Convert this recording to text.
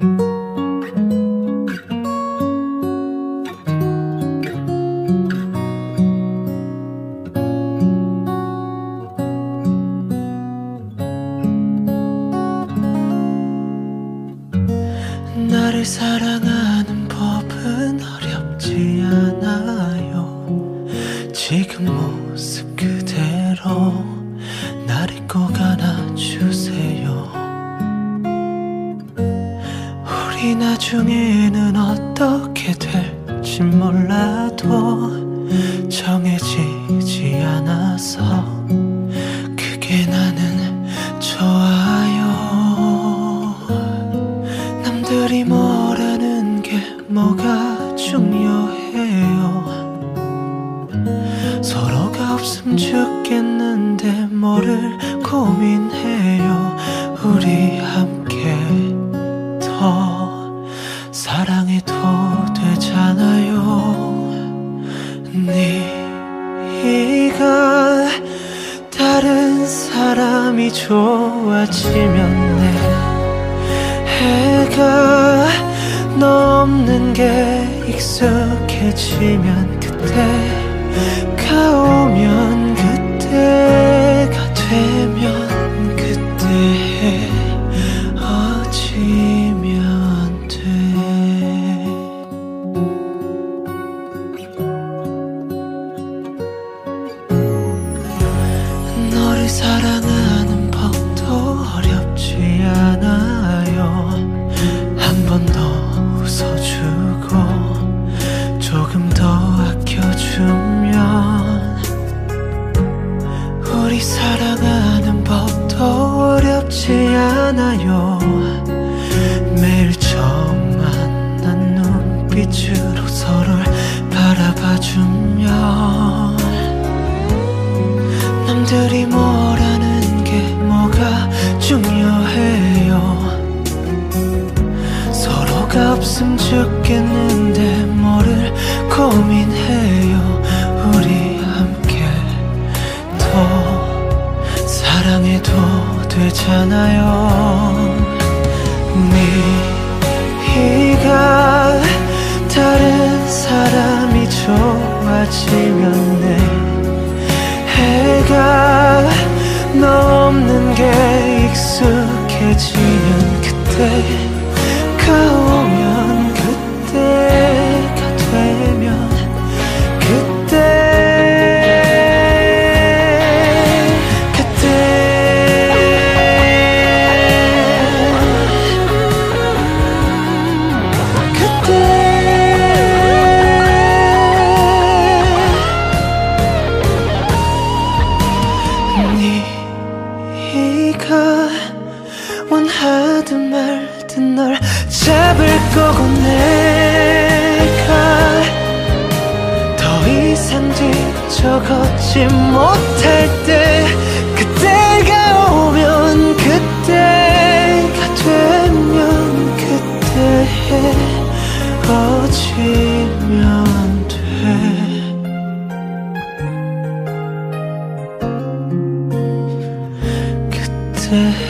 나를 사랑하는 법은 어렵지 않아요. 지금 모습 그대로 나중에는 어떻게 될지 몰라도 정해지지 않아서 그게 나는 좋아요. 남들이 뭐라는 게 뭐가 중요해요? 서로가 없음 죽겠는데 뭐를 고민해요? 우리 함께 사람이 좋아지면 내 해가 너 없는 게 익숙해지면 그때가 오면 남들이 뭐라는 게 뭐가 중요해요? 서로가 없음 죽겠는데 뭐를 고민해요? 우리 함께 더 사랑해도 되잖아요. 네가 다른 사람이 좋아지면 내 해가 너 없는 게 익숙해지면 그때 원하든 말든 널 잡을 거고 내가 더 이상 뒤처 걷지 못할 때 to